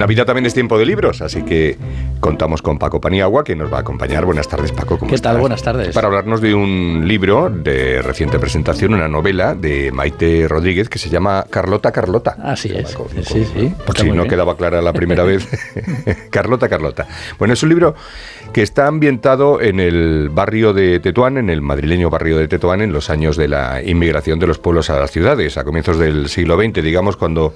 Navidad también es tiempo de libros, así que contamos con Paco Paniagua, que nos va a acompañar. Buenas tardes, Paco. ¿Cómo ¿Qué tal? Buenas tardes. Para hablarnos de un libro de reciente presentación, una novela de Maite Rodríguez que se llama Carlota Carlota. Así es. sí, sí. Por si no quedaba clara la primera vez. Carlota Carlota. Bueno, es un libro que está ambientado en el barrio de Tetuán, en el madrileño barrio de Tetuán, en los años de la inmigración de los pueblos a las ciudades, a comienzos del siglo XX, digamos, cuando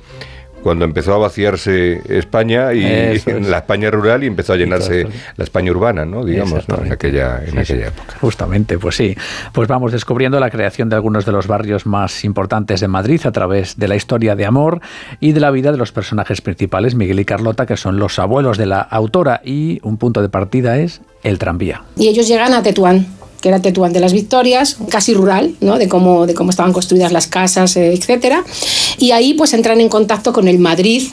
cuando empezó a vaciarse España y la España rural y empezó a llenarse la España urbana, ¿no? digamos, en, aquella, en aquella época. Justamente, pues sí. Pues vamos descubriendo la creación de algunos de los barrios más importantes de Madrid a través de la historia de amor y de la vida de los personajes principales, Miguel y Carlota, que son los abuelos de la autora y un punto de partida es el tranvía. Y ellos llegan a Tetuán que era Tetuán de las Victorias, casi rural, ¿no? de, cómo, de cómo estaban construidas las casas, eh, etc. Y ahí pues entran en contacto con el Madrid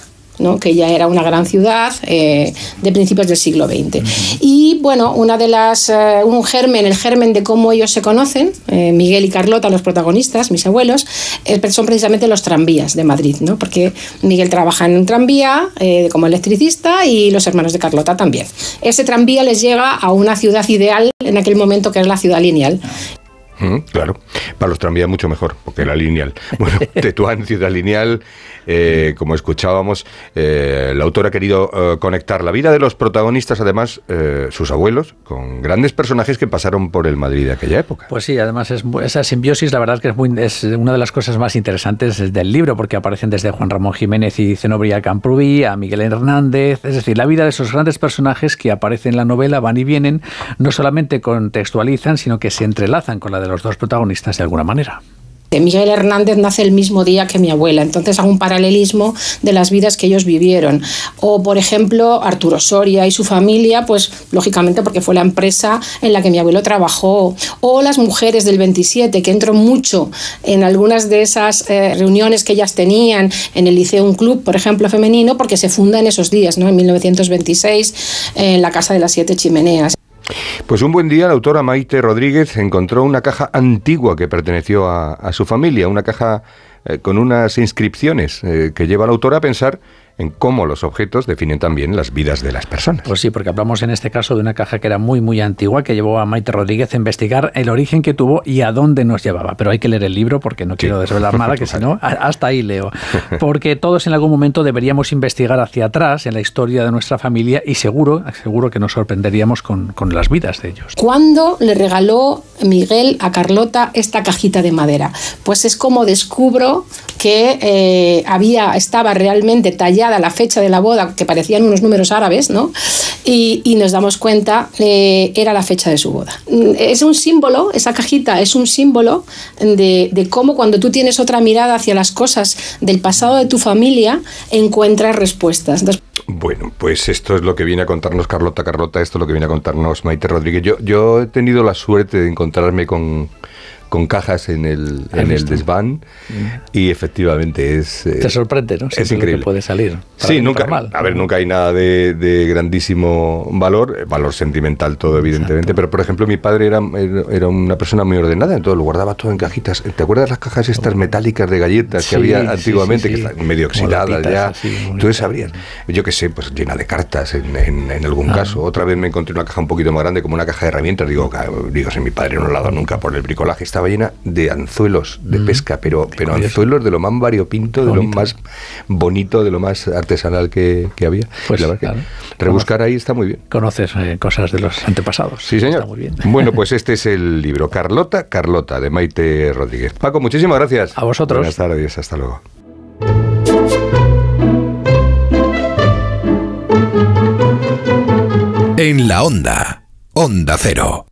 que ya era una gran ciudad eh, de principios del siglo XX. Y bueno, una de las, eh, un germen, el germen de cómo ellos se conocen, eh, Miguel y Carlota, los protagonistas, mis abuelos, son precisamente los tranvías de Madrid, ¿no? porque Miguel trabaja en un tranvía como electricista y los hermanos de Carlota también. Ese tranvía les llega a una ciudad ideal en aquel momento que es la ciudad lineal claro, para los tranvías mucho mejor, porque era lineal. Bueno, Tetuán, ciudad lineal, eh, como escuchábamos, eh, la autora ha querido eh, conectar la vida de los protagonistas, además, sus abuelos, con grandes personajes que pasaron por el Madrid de aquella época. Pues sí, además es, esa simbiosis, la verdad que es, muy, es una de las cosas más interesantes del libro, porque aparecen desde Juan Ramón Jiménez y Zenobria Camprubí a Miguel Hernández, es decir, la vida de esos grandes personajes que aparecen en la novela, van y vienen, no solamente contextualizan, sino que se entrelazan con la de los dos protagonistas de alguna manera. Miguel Hernández nace el mismo día que mi abuela, entonces hago un paralelismo de las vidas que ellos vivieron. O, por ejemplo, Arturo Soria y su familia, pues lógicamente porque fue la empresa en la que mi abuelo trabajó. O las mujeres del 27, que entro mucho en algunas de esas eh, reuniones que ellas tenían en el Liceo Un Club, por ejemplo, femenino, porque se funda en esos días, ¿no? en 1926, en la Casa de las Siete Chimeneas. Pues un buen día la autora Maite Rodríguez encontró una caja antigua que perteneció a, su familia, una caja eh, con unas inscripciones eh, que lleva a la autora a pensar en cómo los objetos definen también las vidas de las personas. Pues sí, porque hablamos en este caso de una caja que era muy, muy antigua, que llevó a Maite Rodríguez a investigar el origen que tuvo y a dónde nos llevaba. Pero hay que leer el libro porque no quiero desvelar nada, que si no, hasta ahí leo. Porque todos en algún momento deberíamos investigar hacia atrás en la historia de nuestra familia y seguro, seguro que nos sorprenderíamos con, con las vidas de ellos. ¿Cuándo le regaló Miguel a Carlota esta cajita de madera? Pues es como descubro que eh, había, estaba realmente tallada la fecha de la boda, que parecían unos números árabes, ¿no? Y, nos damos cuenta, eh, era la fecha de su boda. Es un símbolo, esa cajita es un símbolo de, de cómo cuando tú tienes otra mirada hacia las cosas del pasado de tu familia, encuentras respuestas. Bueno, pues esto es lo que viene a contarnos Carlota Carlota, esto es lo que viene a contarnos Maite Rodríguez. Yo, yo he tenido la suerte de encontrarme con, con cajas en el, en el desván mm. y efectivamente es... Te sorprende, ¿no? es increíble. Que puede salir. Sí, nunca, a ver, nunca hay nada de, grandísimo valor, eh, valor sentimental todo evidentemente, pero por ejemplo mi padre era, era una persona muy ordenada, entonces lo guardaba todo en cajitas. ¿Te acuerdas las cajas estas metálicas de galletas que había antiguamente, que están medio oxidadas ya? Entonces abrías, yo qué sé, pues llena de cartas en, en, algún ah. caso. Otra vez me encontré una caja un poquito más grande como una caja de herramientas, digo, digo si mi padre no lo ha dado nunca por el bricolaje, está llena de anzuelos de mm. pesca, pero, pero anzuelos de lo más variopinto, de lo más bonito, de lo más artesanal que, había. Pues la rebuscar ahí está muy bien. Conoces eh, cosas de los antepasados. Sí, señor. muy bien. Bueno, pues este es el libro Carlota, Carlota, de Maite Rodríguez. Paco, muchísimas gracias. A vosotros. Buenas tardes, hasta luego. En la onda, Onda Cero.